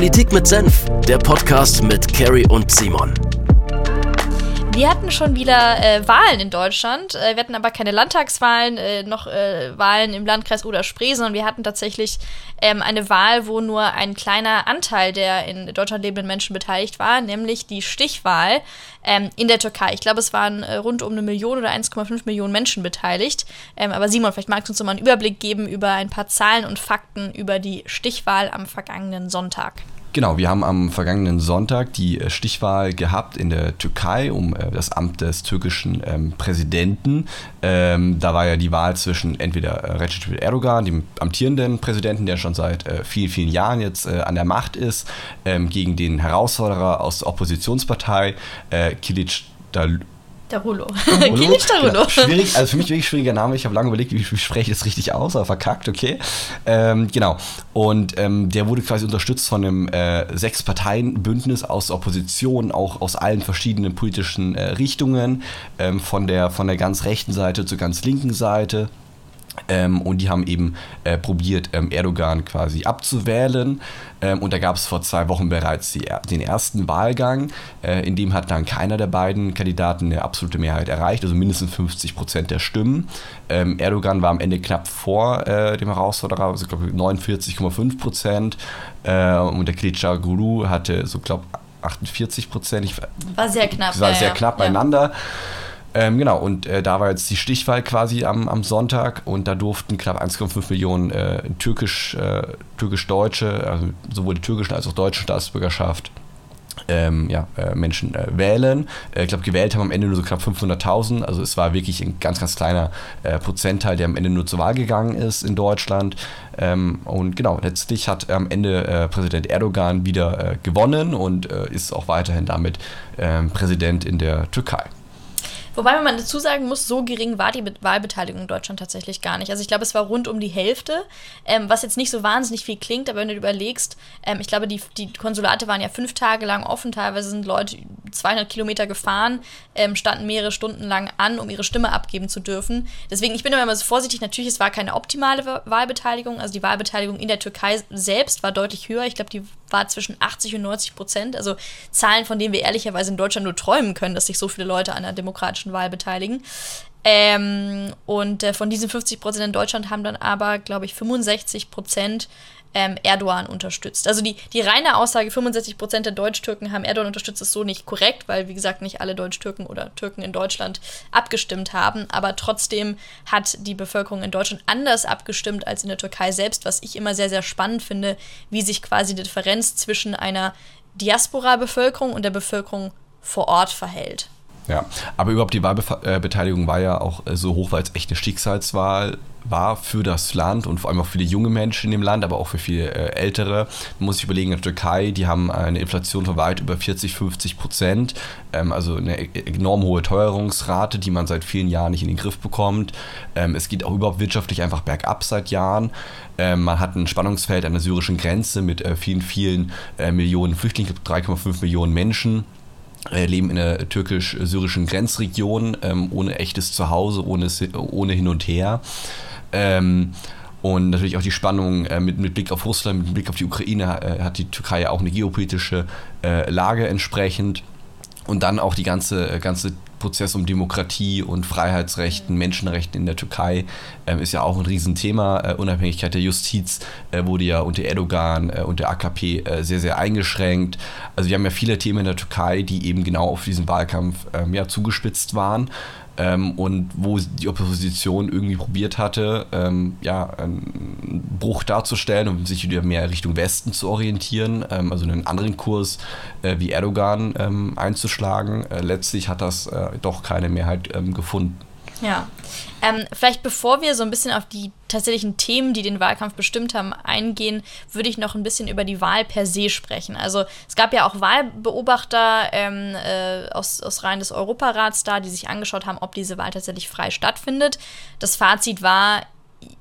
Politik mit Senf, der Podcast mit Carrie und Simon. Wir hatten schon wieder äh, Wahlen in Deutschland. Äh, wir hatten aber keine Landtagswahlen, äh, noch äh, Wahlen im Landkreis Oder-Spree, sondern wir hatten tatsächlich ähm, eine Wahl, wo nur ein kleiner Anteil der in Deutschland lebenden Menschen beteiligt war, nämlich die Stichwahl ähm, in der Türkei. Ich glaube, es waren äh, rund um eine Million oder 1,5 Millionen Menschen beteiligt. Ähm, aber Simon, vielleicht magst du uns noch mal einen Überblick geben über ein paar Zahlen und Fakten über die Stichwahl am vergangenen Sonntag. Genau, wir haben am vergangenen Sonntag die äh, Stichwahl gehabt in der Türkei um äh, das Amt des türkischen ähm, Präsidenten. Ähm, da war ja die Wahl zwischen entweder äh, Recep Erdogan, dem amtierenden Präsidenten, der schon seit äh, vielen, vielen Jahren jetzt äh, an der Macht ist, ähm, gegen den Herausforderer aus der Oppositionspartei, äh, Kilic Dal Darulo. Kilic Darulo. Genau. Schwierig, also für mich wirklich schwieriger Name. Ich habe lange überlegt, wie, wie spreche ich das richtig aus, aber verkackt, okay. Ähm, genau. Und ähm, der wurde quasi unterstützt von einem äh, Sechs-Parteien-Bündnis aus Opposition, auch aus allen verschiedenen politischen äh, Richtungen, ähm, von, der, von der ganz rechten Seite zur ganz linken Seite. Ähm, und die haben eben äh, probiert, ähm, Erdogan quasi abzuwählen. Ähm, und da gab es vor zwei Wochen bereits die, den ersten Wahlgang. Äh, in dem hat dann keiner der beiden Kandidaten eine absolute Mehrheit erreicht, also mindestens 50 Prozent der Stimmen. Ähm, Erdogan war am Ende knapp vor äh, dem Herausforderer, also glaube 49,5 Prozent. Äh, und der Kılıçdaroğlu hatte so, glaube 48 Prozent. War sehr knapp. War sehr knapp ja. beieinander. Ähm, genau, und äh, da war jetzt die Stichwahl quasi am, am Sonntag und da durften knapp 1,5 Millionen äh, türkisch, äh, türkisch-deutsche, also sowohl die türkische als auch deutsche Staatsbürgerschaft, ähm, ja, äh, Menschen äh, wählen. Äh, ich glaube, gewählt haben am Ende nur so knapp 500.000. Also es war wirklich ein ganz, ganz kleiner Prozentteil, der am Ende nur zur Wahl gegangen ist in Deutschland. Ähm, und genau, letztlich hat am Ende Präsident Erdogan wieder gewonnen und ist auch weiterhin damit ähm, Präsident in der Türkei. Wobei man dazu sagen muss, so gering war die Wahlbeteiligung in Deutschland tatsächlich gar nicht. Also ich glaube, es war rund um die Hälfte, ähm, was jetzt nicht so wahnsinnig viel klingt, aber wenn du überlegst, ähm, ich glaube, die, die Konsulate waren ja fünf Tage lang offen, teilweise sind Leute 200 Kilometer gefahren, ähm, standen mehrere Stunden lang an, um ihre Stimme abgeben zu dürfen. Deswegen, ich bin immer so vorsichtig, natürlich, es war keine optimale Wahlbeteiligung, also die Wahlbeteiligung in der Türkei selbst war deutlich höher. Ich glaube, die war zwischen 80 und 90 Prozent, also Zahlen, von denen wir ehrlicherweise in Deutschland nur träumen können, dass sich so viele Leute an einer demokratischen Wahl beteiligen. Ähm, und äh, von diesen 50 Prozent in Deutschland haben dann aber, glaube ich, 65 Prozent ähm, Erdogan unterstützt. Also die, die reine Aussage, 65 Prozent der Deutsch-Türken haben Erdogan unterstützt, ist so nicht korrekt, weil, wie gesagt, nicht alle Deutsch-Türken oder Türken in Deutschland abgestimmt haben. Aber trotzdem hat die Bevölkerung in Deutschland anders abgestimmt als in der Türkei selbst, was ich immer sehr, sehr spannend finde, wie sich quasi die Differenz zwischen einer Diaspora-Bevölkerung und der Bevölkerung vor Ort verhält. Ja, aber überhaupt die Wahlbeteiligung war ja auch äh, so hoch, weil es echt eine Schicksalswahl war für das Land und vor allem auch für die junge Menschen in dem Land, aber auch für viele äh, Ältere. Man muss sich überlegen, in der Türkei, die haben eine Inflation von weit über 40, 50 Prozent, ähm, also eine e-, enorm hohe Teuerungsrate, die man seit vielen Jahren nicht in den Griff bekommt. Ähm, es geht auch überhaupt wirtschaftlich einfach bergab seit Jahren. Ähm, man hat ein Spannungsfeld an der syrischen Grenze mit äh, vielen, vielen äh, Millionen Flüchtlingen, 3,5 Millionen Menschen äh, leben in der türkisch-syrischen Grenzregion ähm, ohne echtes Zuhause, ohne, ohne hin und her. Ähm, und natürlich auch die Spannung äh, mit, mit Blick auf Russland, mit Blick auf die Ukraine äh, hat die Türkei ja auch eine geopolitische äh, Lage entsprechend. Und dann auch die ganze, äh, ganze Prozess um Demokratie und Freiheitsrechten, Menschenrechten in der Türkei ähm, ist ja auch ein Riesenthema. Äh, Unabhängigkeit der Justiz äh, wurde ja unter Erdogan äh, und der AKP äh, sehr, sehr eingeschränkt. Also wir haben ja viele Themen in der Türkei, die eben genau auf diesen Wahlkampf ähm, ja, zugespitzt waren ähm, und wo die Opposition irgendwie probiert hatte, ähm, ja, einen Bruch darzustellen und sich wieder mehr Richtung Westen zu orientieren, ähm, also einen anderen Kurs äh, wie Erdogan ähm, einzuschlagen. Äh, letztlich hat das äh, doch keine Mehrheit ähm, gefunden. Ja. Ähm, vielleicht bevor wir so ein bisschen auf die tatsächlichen Themen, die den Wahlkampf bestimmt haben, eingehen, würde ich noch ein bisschen über die Wahl per se sprechen. Also es gab ja auch Wahlbeobachter ähm, äh, aus, aus Reihen des Europarats da, die sich angeschaut haben, ob diese Wahl tatsächlich frei stattfindet. Das Fazit war,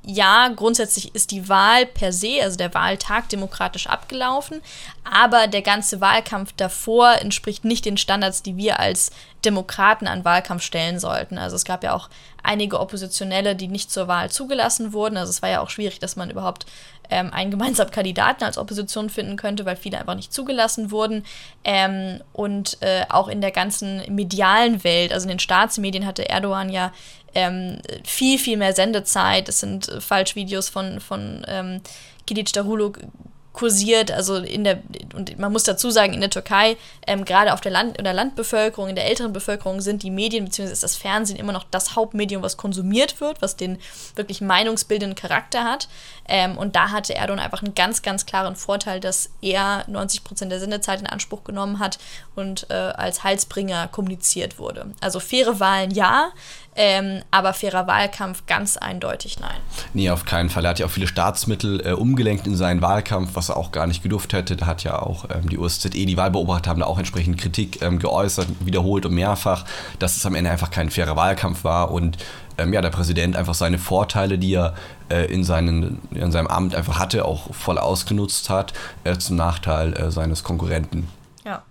ja, grundsätzlich ist die Wahl per se, also der Wahltag demokratisch abgelaufen, aber der ganze Wahlkampf davor entspricht nicht den Standards, die wir als Demokraten an Wahlkampf stellen sollten. Also es gab ja auch einige Oppositionelle, die nicht zur Wahl zugelassen wurden. Also es war ja auch schwierig, dass man überhaupt ähm, einen gemeinsamen Kandidaten als Opposition finden könnte, weil viele einfach nicht zugelassen wurden. Ähm, und äh, auch in der ganzen medialen Welt, also in den Staatsmedien hatte Erdogan ja ähm, viel, viel mehr Sendezeit. Es sind äh, Falschvideos von, von ähm, Kilic Darulu kursiert, also in der, und man muss dazu sagen, in der Türkei, ähm, gerade auf der Land, in der Landbevölkerung, in der älteren Bevölkerung sind die Medien bzw. ist das Fernsehen immer noch das Hauptmedium, was konsumiert wird, was den wirklich meinungsbildenden Charakter hat. Ähm, und da hatte Erdogan einfach einen ganz, ganz klaren Vorteil, dass er 90 Prozent der Sendezeit in Anspruch genommen hat und äh, als Halsbringer kommuniziert wurde. Also faire Wahlen ja, ähm, aber fairer Wahlkampf ganz eindeutig nein. Nee, auf keinen Fall. Er hat ja auch viele Staatsmittel äh, umgelenkt in seinen Wahlkampf, was er auch gar nicht gedurft hätte. Da hat ja auch ähm, die OSZE, die Wahlbeobachter haben da auch entsprechend Kritik ähm, geäußert, wiederholt und mehrfach, dass es am Ende einfach kein fairer Wahlkampf war und ähm, ja, der Präsident einfach seine Vorteile, die er äh, in, seinen, in seinem Amt einfach hatte, auch voll ausgenutzt hat, äh, zum Nachteil äh, seines Konkurrenten. Ja,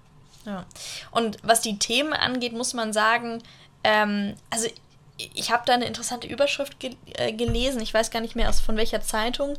ja. Und was die Themen angeht, muss man sagen, ähm, also ich habe da eine interessante Überschrift ge äh, gelesen, ich weiß gar nicht mehr aus von welcher Zeitung,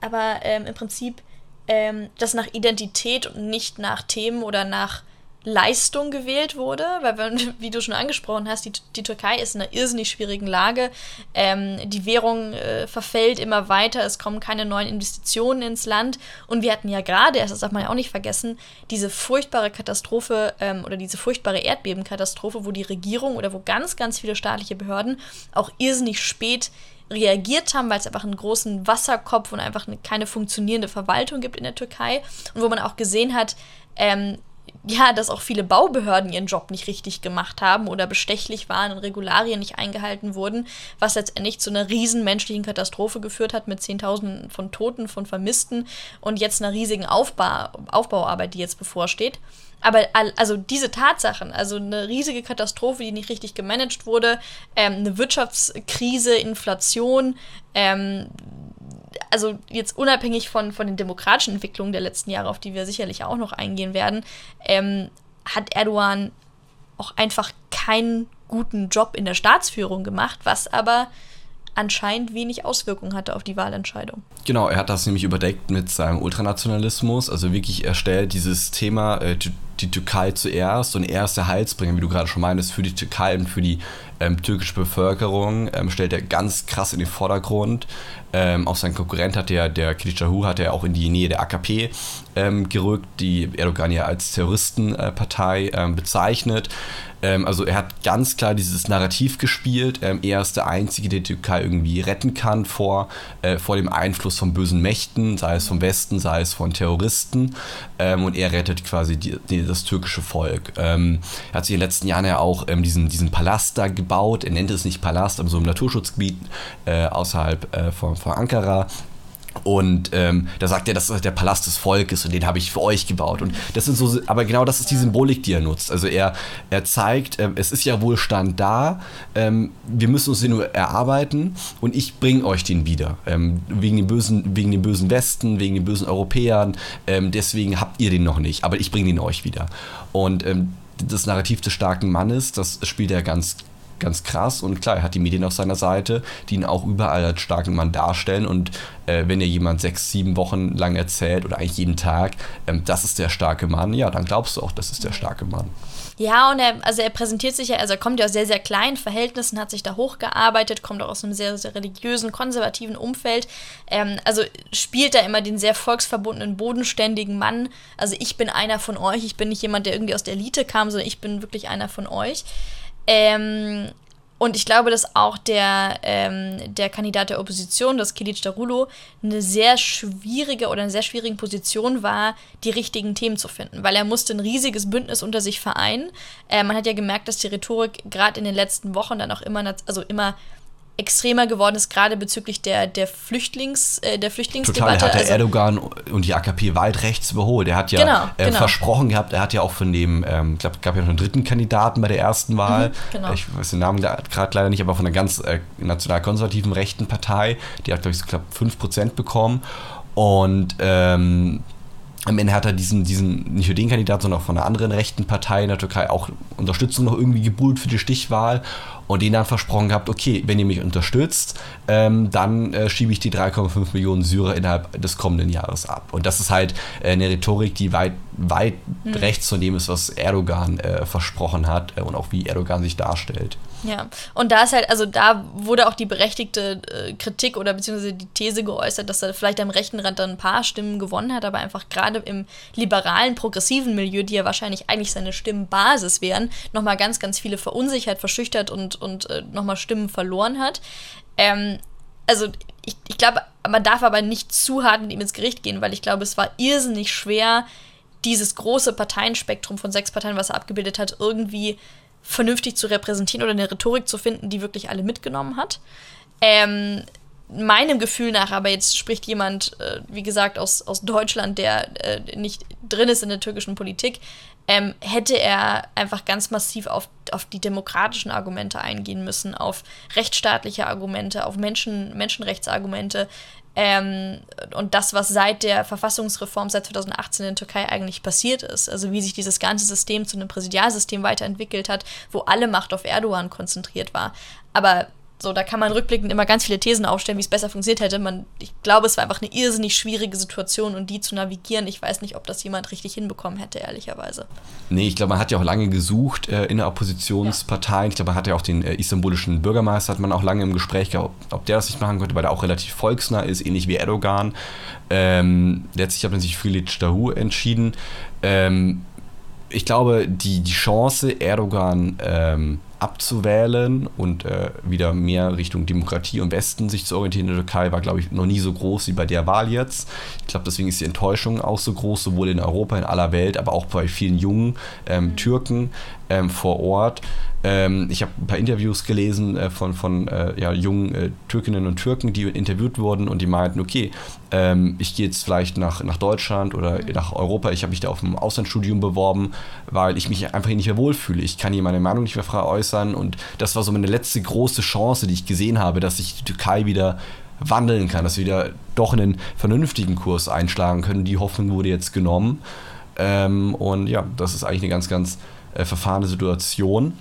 aber ähm, im Prinzip, ähm, dass nach Identität und nicht nach Themen oder nach Leistung gewählt wurde, weil, wenn, wie du schon angesprochen hast, die, die Türkei ist in einer irrsinnig schwierigen Lage. Ähm, die Währung äh, verfällt immer weiter, es kommen keine neuen Investitionen ins Land. Und wir hatten ja gerade, das darf man ja auch nicht vergessen, diese furchtbare Katastrophe ähm, oder diese furchtbare Erdbebenkatastrophe, wo die Regierung oder wo ganz, ganz viele staatliche Behörden auch irrsinnig spät reagiert haben, weil es einfach einen großen Wasserkopf und einfach eine, keine funktionierende Verwaltung gibt in der Türkei. Und wo man auch gesehen hat, ähm, ja, dass auch viele Baubehörden ihren Job nicht richtig gemacht haben oder bestechlich waren und Regularien nicht eingehalten wurden, was letztendlich zu einer riesen menschlichen Katastrophe geführt hat mit Zehntausenden von Toten, von Vermissten und jetzt einer riesigen Aufbau, Aufbauarbeit, die jetzt bevorsteht. Aber also diese Tatsachen, also eine riesige Katastrophe, die nicht richtig gemanagt wurde, ähm, eine Wirtschaftskrise, Inflation, ähm, also jetzt unabhängig von, von den demokratischen Entwicklungen der letzten Jahre, auf die wir sicherlich auch noch eingehen werden, ähm, hat Erdogan auch einfach keinen guten Job in der Staatsführung gemacht, was aber anscheinend wenig Auswirkungen hatte auf die Wahlentscheidung. Genau, er hat das nämlich überdeckt mit seinem Ultranationalismus. Also wirklich, er stellt dieses Thema äh, die Türkei zuerst und er ist der Heilsbringer, wie du gerade schon meintest, für die Türkei und für die ähm, türkische Bevölkerung, ähm, stellt er ganz krass in den Vordergrund. Ähm, auch sein Konkurrent hat der, der Kılıçdaroğlu, hat er auch in die Nähe der AKP ähm, gerückt, die Erdogan ja als Terroristenpartei äh, bezeichnet. Ähm, also er hat ganz klar dieses Narrativ gespielt. Ähm, er ist der Einzige, der die Türkei irgendwie retten kann vor, äh, vor dem Einfluss von bösen Mächten, sei es vom Westen, sei es von Terroristen. Ähm, und er rettet quasi die, die, das türkische Volk. Ähm, er hat sich in den letzten Jahren ja auch ähm, diesen, diesen Palast da gebaut. Er nennt es nicht Palast, aber so im Naturschutzgebiet äh, außerhalb äh, von, von Ankara und ähm, da sagt er, das ist der Palast des Volkes und den habe ich für euch gebaut. Und das sind so, aber genau das ist die Symbolik, die er nutzt. Also er, er zeigt, ähm, es ist ja Wohlstand da, ähm, wir müssen uns den nur erarbeiten und ich bringe euch den wieder. Ähm, wegen, dem bösen, wegen dem bösen Westen, wegen den bösen Europäern, ähm, deswegen habt ihr den noch nicht, aber ich bringe den euch wieder. Und ähm, das Narrativ des starken Mannes, das spielt er ganz ganz krass und klar, er hat die Medien auf seiner Seite, die ihn auch überall als starken Mann darstellen und äh, wenn dir jemand sechs, sieben Wochen lang erzählt oder eigentlich jeden Tag, ähm, das ist der starke Mann, ja, dann glaubst du auch, das ist der starke Mann. Ja, und er, also er präsentiert sich ja, also er kommt ja aus sehr, sehr kleinen Verhältnissen, hat sich da hochgearbeitet, kommt auch aus einem sehr, sehr religiösen, konservativen Umfeld. Ähm, also spielt da immer den sehr volksverbundenen, bodenständigen Mann. Also ich bin einer von euch, ich bin nicht jemand, der irgendwie aus der Elite kam, sondern ich bin wirklich einer von euch. Ähm, und ich glaube, dass auch der, ähm, der Kandidat der Opposition, das Kilic Darulo, eine sehr schwierige oder eine sehr schwierige Position war, die richtigen Themen zu finden, weil er musste ein riesiges Bündnis unter sich vereinen. Äh, man hat ja gemerkt, dass die Rhetorik gerade in den letzten Wochen dann auch immer, also immer extremer geworden ist, gerade bezüglich der, der, Flüchtlings, äh, der Flüchtlingsdebatte. Total, hat der also, Erdogan und die AKP weit rechts überholt. Er hat ja genau, äh, genau. versprochen gehabt, er hat ja auch von dem, ähm, ich glaube, gab ja noch einen dritten Kandidaten bei der ersten Wahl. Mhm, genau. Ich weiß den Namen gerade leider nicht, aber von einer ganz äh, nationalkonservativen rechten Partei. Die hat, glaube ich, so knapp 5% bekommen. Und ähm, am Ende hat er diesen, diesen, nicht nur den Kandidaten, sondern auch von einer anderen rechten Partei in der Türkei auch Unterstützung noch irgendwie gebuhlt für die Stichwahl und denen dann versprochen gehabt, okay, wenn ihr mich unterstützt, ähm, dann äh, schiebe ich die 3,5 Millionen Syrer innerhalb des kommenden Jahres ab. Und das ist halt äh, eine Rhetorik, die weit, weit mhm. rechts von dem ist, was Erdogan äh, versprochen hat äh, und auch wie Erdogan sich darstellt. Ja, und da ist halt, also da wurde auch die berechtigte äh, Kritik oder beziehungsweise die These geäußert, dass er vielleicht am rechten Rand dann ein paar Stimmen gewonnen hat, aber einfach gerade im liberalen, progressiven Milieu, die ja wahrscheinlich eigentlich seine Stimmenbasis wären, nochmal ganz, ganz viele verunsichert, verschüchtert und, und äh, nochmal Stimmen verloren hat. Ähm, also ich, ich glaube, man darf aber nicht zu hart mit ihm ins Gericht gehen, weil ich glaube, es war irrsinnig schwer, dieses große Parteienspektrum von sechs Parteien, was er abgebildet hat, irgendwie vernünftig zu repräsentieren oder eine Rhetorik zu finden, die wirklich alle mitgenommen hat. Ähm, meinem Gefühl nach, aber jetzt spricht jemand, äh, wie gesagt, aus, aus Deutschland, der äh, nicht drin ist in der türkischen Politik, ähm, hätte er einfach ganz massiv auf, auf die demokratischen Argumente eingehen müssen, auf rechtsstaatliche Argumente, auf Menschen, Menschenrechtsargumente. Ähm, und das, was seit der Verfassungsreform seit 2018 in der Türkei eigentlich passiert ist, also wie sich dieses ganze System zu einem Präsidialsystem weiterentwickelt hat, wo alle Macht auf Erdogan konzentriert war. Aber so, da kann man rückblickend immer ganz viele Thesen aufstellen, wie es besser funktioniert hätte. Man, ich glaube, es war einfach eine irrsinnig schwierige Situation und die zu navigieren. Ich weiß nicht, ob das jemand richtig hinbekommen hätte, ehrlicherweise. Nee, ich glaube, man hat ja auch lange gesucht äh, in der Oppositionspartei. Ja. Ich glaube, man hat ja auch den äh, istanbulischen Bürgermeister, hat man auch lange im Gespräch gehabt, ob, der das nicht machen könnte, weil er auch relativ volksnah ist, ähnlich wie Erdogan. Ähm, letztlich hat man sich für Lic Dahu entschieden. Ähm, ich glaube, die, die Chance, Erdogan ähm, abzuwählen und äh, wieder mehr Richtung Demokratie und Westen sich zu orientieren in der Türkei war, glaube ich, noch nie so groß wie bei der Wahl jetzt. Ich glaube, deswegen ist die Enttäuschung auch so groß, sowohl in Europa, in aller Welt, aber auch bei vielen jungen ähm. Türken ähm, vor Ort. Ähm, ich habe ein paar Interviews gelesen äh, von, von äh, ja, jungen äh, Türkinnen und Türken, die interviewt wurden und die meinten, okay, ähm, ich gehe jetzt vielleicht nach, nach Deutschland oder mhm. nach Europa, ich habe mich da auf ein Auslandsstudium beworben, weil ich mich einfach nicht mehr wohlfühle. Ich kann hier meine Meinung nicht mehr frei äußern und das war so meine letzte große Chance, die ich gesehen habe, dass sich die Türkei wieder wandeln kann, dass wir wieder doch einen vernünftigen Kurs einschlagen können. Die Hoffnung wurde jetzt genommen. Ähm, und ja, das ist eigentlich eine ganz, ganz äh, verfahrene Situation.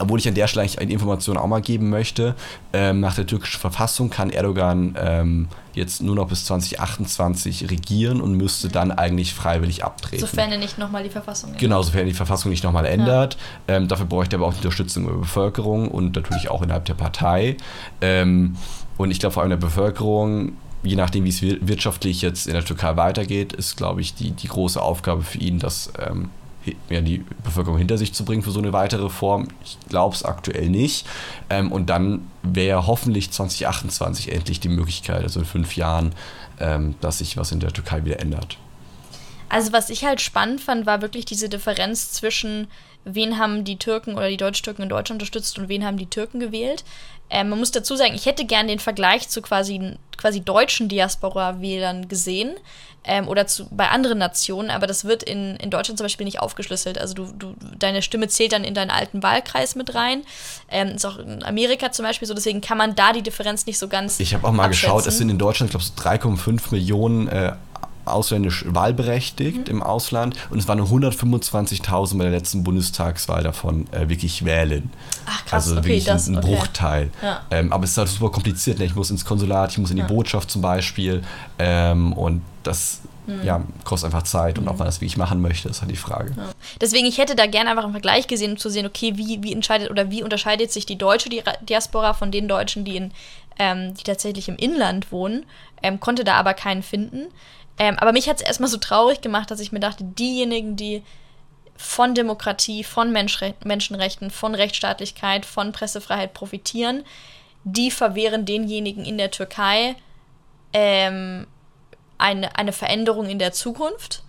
Obwohl ich an der Stelle eine Information auch mal geben möchte. Ähm, nach der türkischen Verfassung kann Erdogan ähm, jetzt nur noch bis 2028 regieren und müsste dann eigentlich freiwillig abtreten. Sofern er nicht nochmal die Verfassung ändert. Genau, sofern er die Verfassung nicht nochmal ändert. Ja. Ähm, dafür bräuchte er aber auch die Unterstützung der Bevölkerung und natürlich auch innerhalb der Partei. Ähm, und ich glaube, vor allem der Bevölkerung je nachdem, wie es wirtschaftlich jetzt in der Türkei weitergeht, ist, glaube ich, die, die große Aufgabe für ihn, dass ähm, ja, die Bevölkerung hinter sich zu bringen für so eine weitere Reform. Ich glaube es aktuell nicht. Ähm, und dann wäre hoffentlich 2028 endlich die Möglichkeit, also in fünf Jahren, ähm, dass sich was in der Türkei wieder ändert. Also was ich halt spannend fand, war wirklich diese Differenz zwischen wen haben die Türken oder die Deutsch-Türken in Deutschland unterstützt und wen haben die Türken gewählt. Ähm, man muss dazu sagen, ich hätte gern den Vergleich zu quasi, quasi deutschen Diaspora-Wählern gesehen ähm, oder zu, bei anderen Nationen, aber das wird in, in Deutschland zum Beispiel nicht aufgeschlüsselt. Also du, du, deine Stimme zählt dann in deinen alten Wahlkreis mit rein. Ähm, ist auch in Amerika zum Beispiel so, deswegen kann man da die Differenz nicht so ganz. Ich habe auch mal abschätzen. geschaut, es sind in Deutschland, ich glaube, so 3,5 Millionen äh, ausländisch wahlberechtigt mhm. im Ausland und es waren nur 125.000 bei der letzten Bundestagswahl davon äh, wirklich wählen. Ach krass, also okay, wirklich das, ein, okay. Bruchteil. Ja. Ähm, aber es ist halt super kompliziert. Ne? Ich muss ins Konsulat, ich muss in die ja. Botschaft zum Beispiel ähm, und das mhm. ja, kostet einfach Zeit und ob man das wirklich machen möchte, ist halt die Frage. Ja. Deswegen, ich hätte da gerne einfach einen Vergleich gesehen, um zu sehen, okay, wie, wie entscheidet oder wie unterscheidet sich die deutsche Diaspora von den Deutschen, die in ähm, die tatsächlich im Inland wohnen, ähm, konnte da aber keinen finden. Ähm, aber mich hat es erstmal so traurig gemacht, dass ich mir dachte, diejenigen, die von Demokratie, von Menschre Menschenrechten, von Rechtsstaatlichkeit, von Pressefreiheit profitieren, die verwehren denjenigen in der Türkei ähm, eine, eine Veränderung in der Zukunft.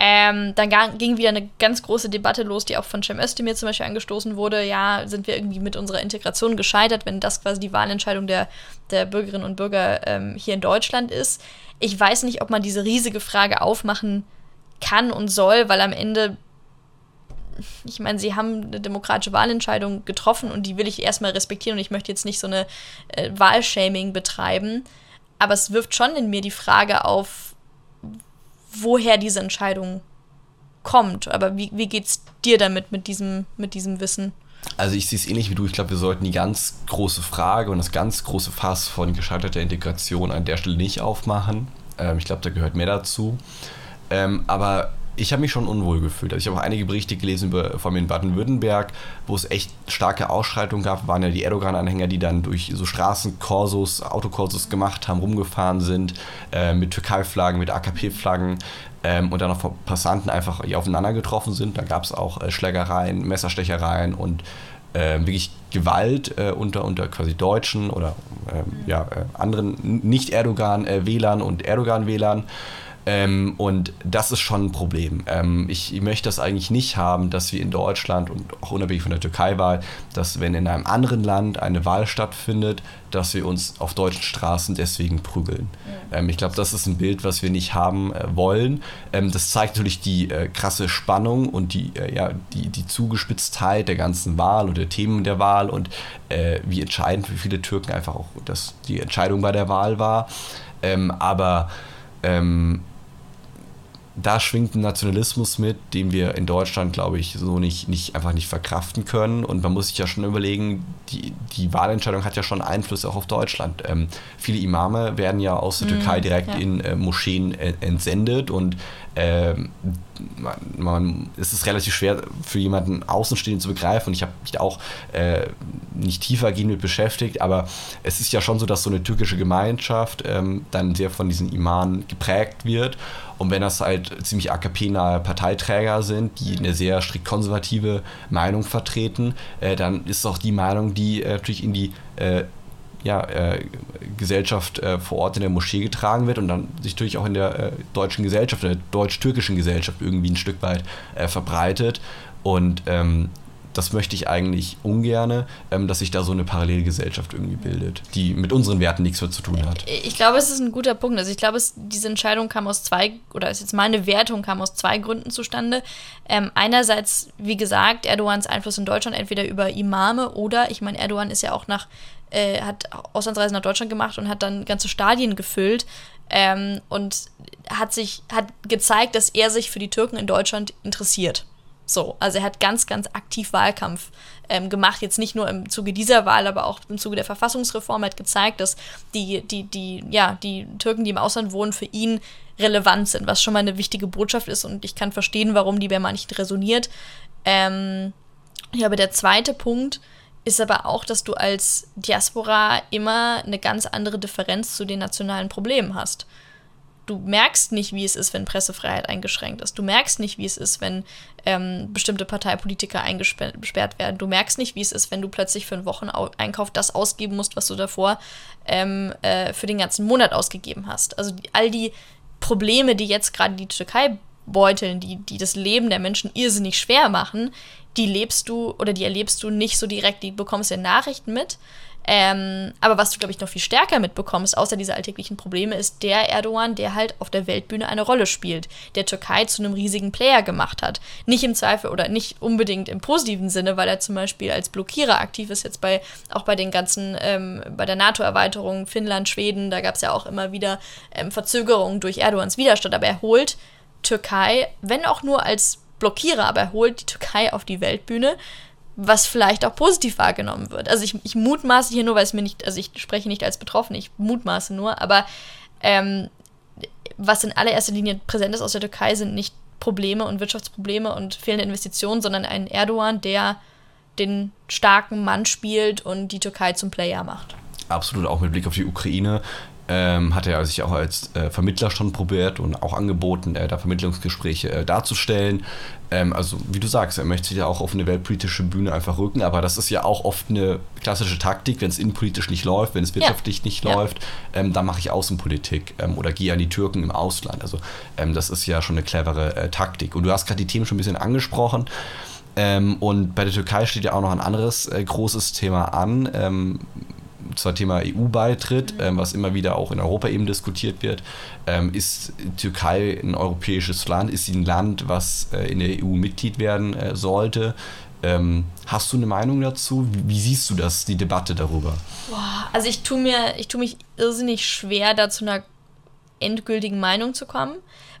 Ähm, dann ging wieder eine ganz große Debatte los, die auch von Cem Özdemir zum Beispiel angestoßen wurde. Ja, sind wir irgendwie mit unserer Integration gescheitert, wenn das quasi die Wahlentscheidung der, der Bürgerinnen und Bürger ähm, hier in Deutschland ist? Ich weiß nicht, ob man diese riesige Frage aufmachen kann und soll, weil am Ende, ich meine, sie haben eine demokratische Wahlentscheidung getroffen und die will ich erstmal respektieren und ich möchte jetzt nicht so eine äh, Wahlshaming betreiben. Aber es wirft schon in mir die Frage auf, woher diese Entscheidung kommt. Aber wie, wie es dir damit, mit diesem, mit diesem Wissen? Also ich sehe es ähnlich wie du. Ich glaube, wir sollten die ganz große Frage und das ganz große Fass von gescheiterter Integration an der Stelle nicht aufmachen. Ähm, ich glaube, da gehört mehr dazu. Ähm, aber ich habe mich schon unwohl gefühlt. Also ich habe auch einige Berichte gelesen über, vor allem in Baden-Württemberg, wo es echt starke Ausschreitungen gab. Waren ja die Erdogan-Anhänger, die dann durch so Straßenkorsos, Autokorsos gemacht haben, rumgefahren sind, äh, mit Türkei-Flaggen, mit AKP-Flaggen ähm, und dann auch von Passanten einfach aufeinander getroffen sind. Da gab es auch äh, Schlägereien, Messerstechereien und äh, wirklich Gewalt äh, unter, unter quasi Deutschen oder ähm, ja, äh, anderen Nicht-Erdogan-Wählern und Erdogan-Wählern. Ähm, und das ist schon ein Problem. Ähm, ich möchte das eigentlich nicht haben, dass wir in Deutschland und auch unabhängig von der Türkei-Wahl, dass wenn in einem anderen Land eine Wahl stattfindet, dass wir uns auf deutschen Straßen deswegen prügeln. Ja. Ähm, ich glaube, das ist ein Bild, was wir nicht haben äh, wollen. Ähm, das zeigt natürlich die äh, krasse Spannung und die, äh, ja, die, die Zugespitztheit der ganzen Wahl und der Themen der Wahl und äh, wie entscheidend für viele Türken einfach auch das, die Entscheidung bei der Wahl war. Ähm, aber ähm, da schwingt ein Nationalismus mit, den wir in Deutschland, glaube ich, so nicht, nicht einfach nicht verkraften können. Und man muss sich ja schon überlegen, die, die Wahlentscheidung hat ja schon Einfluss auch auf Deutschland. Ähm, viele Imame werden ja aus der mhm, Türkei direkt ja. in äh, Moscheen äh, entsendet und ähm, man, man, es ist relativ schwer für jemanden Außenstehenden zu begreifen. Und ich habe mich auch äh, nicht tiefergehend mit beschäftigt, aber es ist ja schon so, dass so eine türkische Gemeinschaft ähm, dann sehr von diesen Imamen geprägt wird. Und wenn das halt ziemlich AKP-nahe Parteiträger sind, die eine sehr strikt konservative Meinung vertreten, äh, dann ist auch die Meinung, die äh, natürlich in die äh, ja, äh, Gesellschaft äh, vor Ort in der Moschee getragen wird und dann sich natürlich auch in der äh, deutschen Gesellschaft, in der deutsch-türkischen Gesellschaft irgendwie ein Stück weit verbreitet. Und ähm, das möchte ich eigentlich ungerne, ähm, dass sich da so eine Parallelgesellschaft irgendwie bildet, die mit unseren Werten nichts mehr zu tun hat. Ich glaube, es ist ein guter Punkt. Also ich glaube, es, diese Entscheidung kam aus zwei, oder ist jetzt meine Wertung, kam aus zwei Gründen zustande. Ähm, einerseits, wie gesagt, Erdogans Einfluss in Deutschland entweder über Imame oder, ich meine, Erdogan ist ja auch nach, äh, hat Auslandsreisen nach Deutschland gemacht und hat dann ganze Stadien gefüllt. Ähm, und hat sich, hat gezeigt, dass er sich für die Türken in Deutschland interessiert. So, also er hat ganz, ganz aktiv Wahlkampf ähm, gemacht, jetzt nicht nur im Zuge dieser Wahl, aber auch im Zuge der Verfassungsreform. Er hat gezeigt, dass die, die, die, ja, die Türken, die im Ausland wohnen, für ihn relevant sind, was schon mal eine wichtige Botschaft ist und ich kann verstehen, warum die bei manchen resoniert. Ähm, ja, aber der zweite Punkt ist aber auch, dass du als Diaspora immer eine ganz andere Differenz zu den nationalen Problemen hast du merkst nicht, wie es ist, wenn Pressefreiheit eingeschränkt ist. Du merkst nicht, wie es ist, wenn ähm, bestimmte Parteipolitiker eingesperrt werden. Du merkst nicht, wie es ist, wenn du plötzlich für einen Wocheneinkauf das ausgeben musst, was du davor ähm, äh, für den ganzen Monat ausgegeben hast. Also die, all die Probleme, die jetzt gerade die Türkei beuteln, die, die das Leben der Menschen irrsinnig schwer machen, die lebst du oder die erlebst du nicht so direkt, die bekommst in Nachrichten mit, ähm, aber was du, glaube ich, noch viel stärker mitbekommst, außer dieser alltäglichen Probleme, ist der Erdogan, der halt auf der Weltbühne eine Rolle spielt, der Türkei zu einem riesigen Player gemacht hat. Nicht im Zweifel oder nicht unbedingt im positiven Sinne, weil er zum Beispiel als Blockierer aktiv ist, jetzt bei auch bei den ganzen, ähm, bei der NATO-Erweiterung, Finnland, Schweden, da gab es ja auch immer wieder ähm, Verzögerungen durch Erdogans Widerstand, aber er holt Türkei, wenn auch nur als Blockierer, aber er holt die Türkei auf die Weltbühne was vielleicht auch positiv wahrgenommen wird. Also ich, ich mutmaße hier nur, weil es mir nicht, also ich spreche nicht als Betroffene, ich mutmaße nur, aber ähm, was in allererster Linie präsent ist aus der Türkei, sind nicht Probleme und Wirtschaftsprobleme und fehlende Investitionen, sondern ein Erdogan, der den starken Mann spielt und die Türkei zum Player macht. Absolut, auch mit Blick auf die Ukraine ähm, hat er sich auch als äh, Vermittler schon probiert und auch angeboten, äh, da Vermittlungsgespräche äh, darzustellen. Ähm, also wie du sagst, er möchte sich ja auch auf eine weltpolitische Bühne einfach rücken, aber das ist ja auch oft eine klassische Taktik, wenn es innenpolitisch nicht läuft, wenn es wirtschaftlich ja. nicht ja. läuft, ähm, dann mache ich Außenpolitik ähm, oder gehe an die Türken im Ausland. Also ähm, das ist ja schon eine clevere äh, Taktik. Und du hast gerade die Themen schon ein bisschen angesprochen. Ähm, und bei der Türkei steht ja auch noch ein anderes äh, großes Thema an zwar Thema EU-Beitritt, mhm. ähm, was immer wieder auch in Europa eben diskutiert wird. Ähm, ist Türkei ein europäisches Land? Ist sie ein Land, was äh, in der EU Mitglied werden äh, sollte? Ähm, hast du eine Meinung dazu? Wie, wie, siehst du das, die Debatte darüber? Boah, also ich tue mir, ich tue mich irrsinnig schwer, da zu einer endgültigen Meinung zu kommen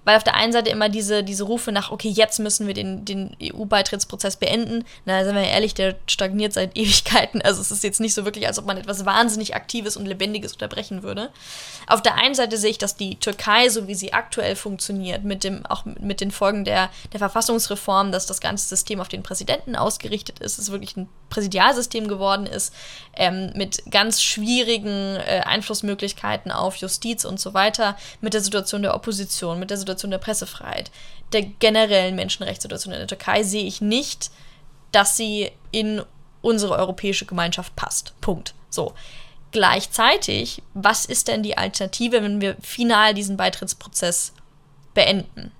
weil auf der einen Seite immer diese, diese Rufe nach, okay, jetzt müssen wir den, den EU-Beitrittsprozess beenden. Na, seien wir ehrlich, der stagniert seit Ewigkeiten. Also es ist jetzt nicht so wirklich, als ob man etwas wahnsinnig Aktives und Lebendiges unterbrechen würde. Auf der einen Seite sehe ich, dass die Türkei, so wie sie aktuell funktioniert, mit dem, auch mit den Folgen der, der Verfassungsreform, dass das ganze System auf den Präsidenten ausgerichtet ist, es wirklich ein Präsidialsystem geworden ist, ähm, mit ganz schwierigen äh, Einflussmöglichkeiten auf Justiz und so weiter, mit der Situation der Opposition, mit der Situation der Pressefreiheit, der generellen Menschenrechtssituation in der Türkei, sehe ich nicht, dass sie in unsere europäische Gemeinschaft passt. Punkt. So. Gleichzeitig, was ist denn die Alternative, wenn wir final diesen Beitrittsprozess beenden?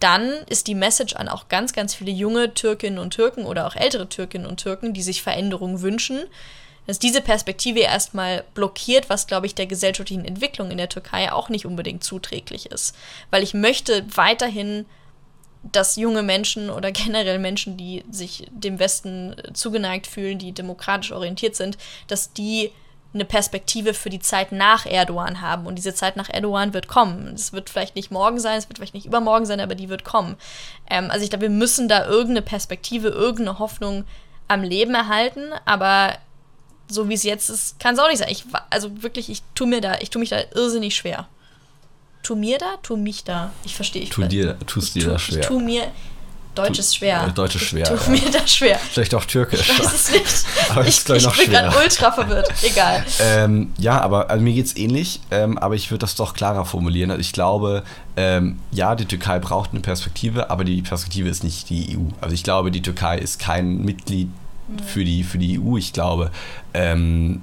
Dann ist die Message an auch ganz, ganz viele junge Türkinnen und Türken oder auch ältere Türkinnen und Türken, die sich Veränderungen wünschen, dass diese Perspektive erstmal blockiert, was, glaube ich, der gesellschaftlichen Entwicklung in der Türkei auch nicht unbedingt zuträglich ist. Weil ich möchte weiterhin dass junge Menschen oder generell Menschen, die sich dem Westen zugeneigt fühlen, die demokratisch orientiert sind, dass die eine Perspektive für die Zeit nach Erdogan haben. Und diese Zeit nach Erdogan wird kommen. Es wird vielleicht nicht morgen sein, es wird vielleicht nicht übermorgen sein, aber die wird kommen. Ähm, also ich glaube, wir müssen da irgendeine Perspektive, irgendeine Hoffnung am Leben erhalten. Aber so wie es jetzt ist, kann es auch nicht sein. Ich, also wirklich, ich tue mir da, ich tue mich da irrsinnig schwer. Tu mir da, tu mich da. Ich verstehe. Ich tu dir, tust dir tu, da schwer. Ich tu mir. Deutsch ist schwer. Äh, Deutsch ist schwer. Tu ja. mir da schwer. Vielleicht auch Türkisch. Ich weiß es nicht. aber ich, ich, ich bin gerade ultra verwirrt. Egal. Ähm, ja, aber also mir geht es ähnlich, ähm, aber ich würde das doch klarer formulieren. Also ich glaube, ähm, ja, die Türkei braucht eine Perspektive, aber die Perspektive ist nicht die EU. Also ich glaube, die Türkei ist kein Mitglied. Für die, für die EU. Ich glaube, ähm,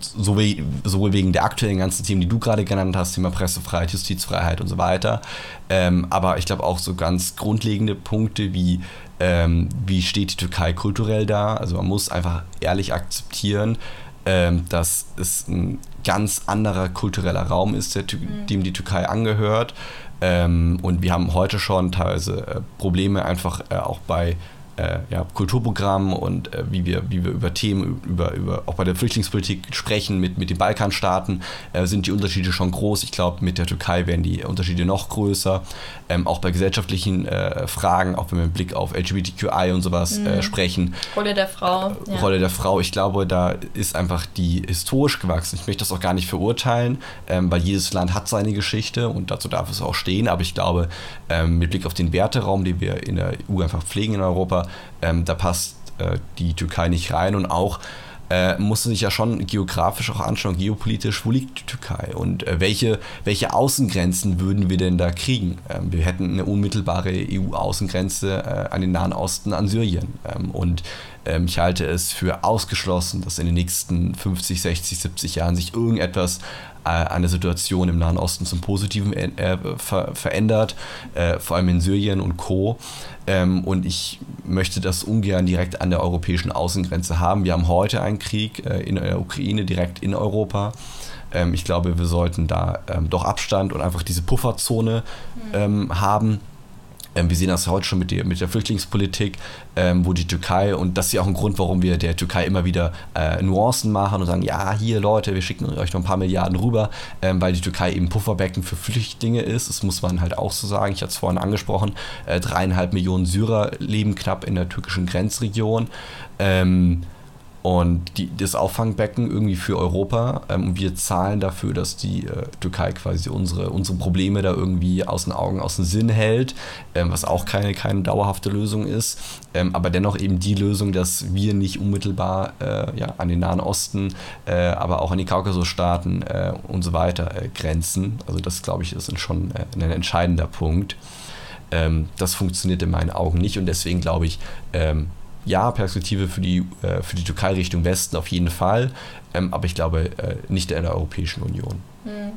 sowohl wegen der aktuellen ganzen Themen, die du gerade genannt hast, Thema Pressefreiheit, Justizfreiheit und so weiter, ähm, aber ich glaube auch so ganz grundlegende Punkte wie ähm, wie steht die Türkei kulturell da? Also man muss einfach ehrlich akzeptieren, ähm, dass es ein ganz anderer kultureller Raum ist, der, mhm. dem die Türkei angehört. Ähm, und wir haben heute schon teilweise äh, Probleme einfach äh, auch bei äh, ja, Kulturprogramm und äh, wie, wir, wie wir über Themen, über, über auch bei der Flüchtlingspolitik sprechen mit, mit den Balkanstaaten, äh, sind die Unterschiede schon groß. Ich glaube, mit der Türkei werden die Unterschiede noch größer. Ähm, auch bei gesellschaftlichen äh, Fragen, auch wenn wir mit Blick auf LGBTQI und sowas äh, mhm. sprechen. Rolle der Frau. Ja. Rolle der Frau. Ich glaube, da ist einfach die historisch gewachsen. Ich möchte das auch gar nicht verurteilen, ähm, weil jedes Land hat seine Geschichte und dazu darf es auch stehen. Aber ich glaube, ähm, mit Blick auf den Werteraum, den wir in der EU einfach pflegen in Europa, ähm, da passt äh, die Türkei nicht rein und auch äh, musste sich ja schon geografisch auch anschauen, geopolitisch, wo liegt die Türkei und äh, welche, welche Außengrenzen würden wir denn da kriegen? Ähm, wir hätten eine unmittelbare EU-Außengrenze äh, an den Nahen Osten, an Syrien. Ähm, und ähm, ich halte es für ausgeschlossen, dass in den nächsten 50, 60, 70 Jahren sich irgendetwas äh, an der Situation im Nahen Osten zum Positiven äh, ver verändert, äh, vor allem in Syrien und Co. Ähm, und ich möchte das ungern direkt an der europäischen Außengrenze haben. Wir haben heute einen Krieg äh, in der Ukraine direkt in Europa. Ähm, ich glaube, wir sollten da ähm, doch Abstand und einfach diese Pufferzone mhm. haben ähm, wir sehen das heute schon mit der, mit der Flüchtlingspolitik, ähm, wo die Türkei, und das ist ja auch ein Grund, warum wir der Türkei immer wieder äh, Nuancen machen und sagen, ja, hier Leute, wir schicken euch noch ein paar Milliarden rüber, ähm, weil die Türkei eben Pufferbecken für Flüchtlinge ist. Das muss man halt auch so sagen. Ich hatte es vorhin angesprochen, äh, dreieinhalb Millionen Syrer leben knapp in der türkischen Grenzregion. Ähm, und die, das Auffangbecken irgendwie für Europa. Ähm, wir zahlen dafür, dass die äh, Türkei quasi unsere, unsere Probleme da irgendwie aus den Augen, aus dem Sinn hält, ähm, was auch keine, keine dauerhafte Lösung ist. Ähm, aber dennoch eben die Lösung, dass wir nicht unmittelbar äh, ja, an den Nahen Osten, äh, aber auch an die Kaukasusstaaten äh, und so weiter äh, grenzen. Also das, glaube ich, ist schon äh, ein entscheidender Punkt. Ähm, das funktioniert in meinen Augen nicht und deswegen glaube ich, ähm, ja, Perspektive für die, äh, für die Türkei Richtung Westen auf jeden Fall, ähm, aber ich glaube äh, nicht in der Europäischen Union. Hm.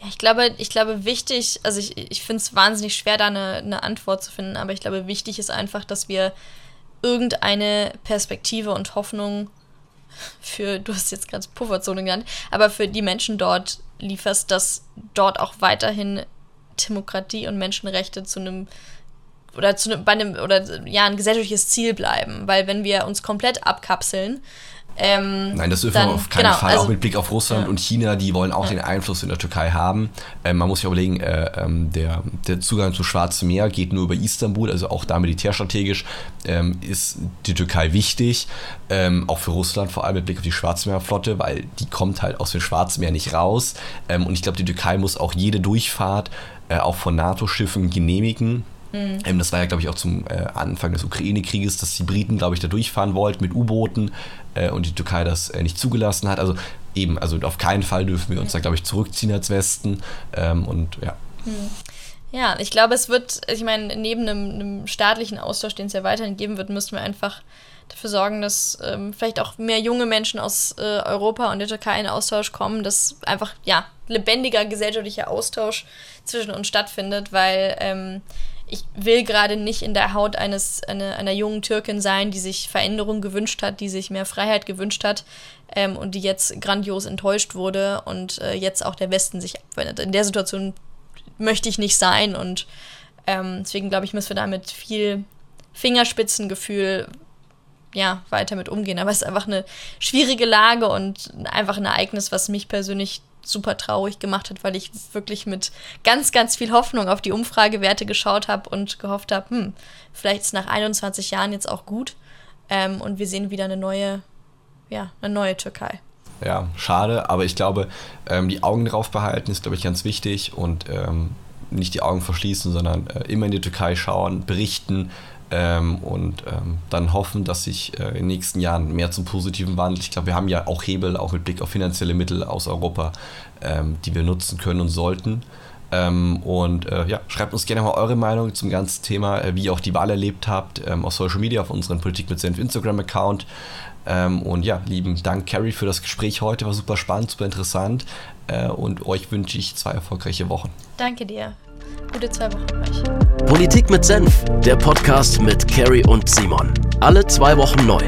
Ja, ich glaube, ich glaube, wichtig, also ich, ich finde es wahnsinnig schwer, da eine, eine Antwort zu finden, aber ich glaube, wichtig ist einfach, dass wir irgendeine Perspektive und Hoffnung für, du hast jetzt gerade Pufferzone genannt, aber für die Menschen dort lieferst, dass dort auch weiterhin Demokratie und Menschenrechte zu einem oder zu bei einem oder ja ein gesellschaftliches Ziel bleiben, weil wenn wir uns komplett abkapseln ähm, Nein, das dürfen wir auf keinen genau, Fall. Also, auch mit Blick auf Russland ja. und China, die wollen auch ja. den Einfluss in der Türkei haben. Ähm, man muss sich überlegen, äh, ähm, der, der Zugang zum Schwarzen Meer geht nur über Istanbul, also auch da militärstrategisch ähm, ist die Türkei wichtig. Ähm, auch für Russland, vor allem mit Blick auf die Schwarzmeerflotte, weil die kommt halt aus dem Schwarzen Meer nicht raus. Ähm, und ich glaube, die Türkei muss auch jede Durchfahrt äh, auch von NATO-Schiffen genehmigen Mhm. Ähm, das war ja, glaube ich, auch zum äh, Anfang des Ukraine-Krieges, dass die Briten, glaube ich, da durchfahren wollten mit U-Booten äh, und die Türkei das äh, nicht zugelassen hat. Also eben, also auf keinen Fall dürfen wir uns da, glaube ich, zurückziehen als Westen. Ähm, und ja. Mhm. Ja, ich glaube, es wird, ich meine, neben einem, einem staatlichen Austausch, den es ja weiterhin geben wird, müssen wir einfach dafür sorgen, dass ähm, vielleicht auch mehr junge Menschen aus äh, Europa und der Türkei in Austausch kommen, dass einfach, ja, lebendiger gesellschaftlicher Austausch zwischen uns stattfindet, weil ähm, ich will gerade nicht in der Haut eines, eine, einer jungen Türkin sein, die sich Veränderung gewünscht hat, die sich mehr Freiheit gewünscht hat ähm, und die jetzt grandios enttäuscht wurde und äh, jetzt auch der Westen sich abwendet. In der Situation möchte ich nicht sein und ähm, deswegen glaube ich, müssen wir da mit viel Fingerspitzengefühl ja, weiter mit umgehen. Aber es ist einfach eine schwierige Lage und einfach ein Ereignis, was mich persönlich super traurig gemacht hat, weil ich wirklich mit ganz, ganz viel Hoffnung auf die Umfragewerte geschaut habe und gehofft habe, hm, vielleicht ist nach 21 Jahren jetzt auch gut ähm, und wir sehen wieder eine neue, ja, eine neue Türkei. Ja, schade, aber ich glaube, ähm, die Augen drauf behalten ist, glaube ich, ganz wichtig und ähm, nicht die Augen verschließen, sondern äh, immer in die Türkei schauen, berichten, ähm, und ähm, dann hoffen, dass sich äh, in den nächsten Jahren mehr zum Positiven wandelt. Ich glaube, wir haben ja auch Hebel, auch mit Blick auf finanzielle Mittel aus Europa, ähm, die wir nutzen können und sollten. Ähm, und äh, ja, schreibt uns gerne mal eure Meinung zum ganzen Thema, äh, wie ihr auch die Wahl erlebt habt, ähm, auf Social Media, auf unseren Politik mit Senf Instagram-Account. Ähm, und ja, lieben Dank, Carrie, für das Gespräch heute. War super spannend, super interessant. Äh, und euch wünsche ich zwei erfolgreiche Wochen. Danke dir. Gute zwei Wochen euch. Politik mit Senf, der Podcast mit Carrie und Simon. Alle zwei Wochen neu.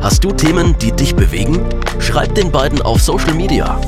Hast du Themen, die dich bewegen? Schreib den beiden auf Social Media.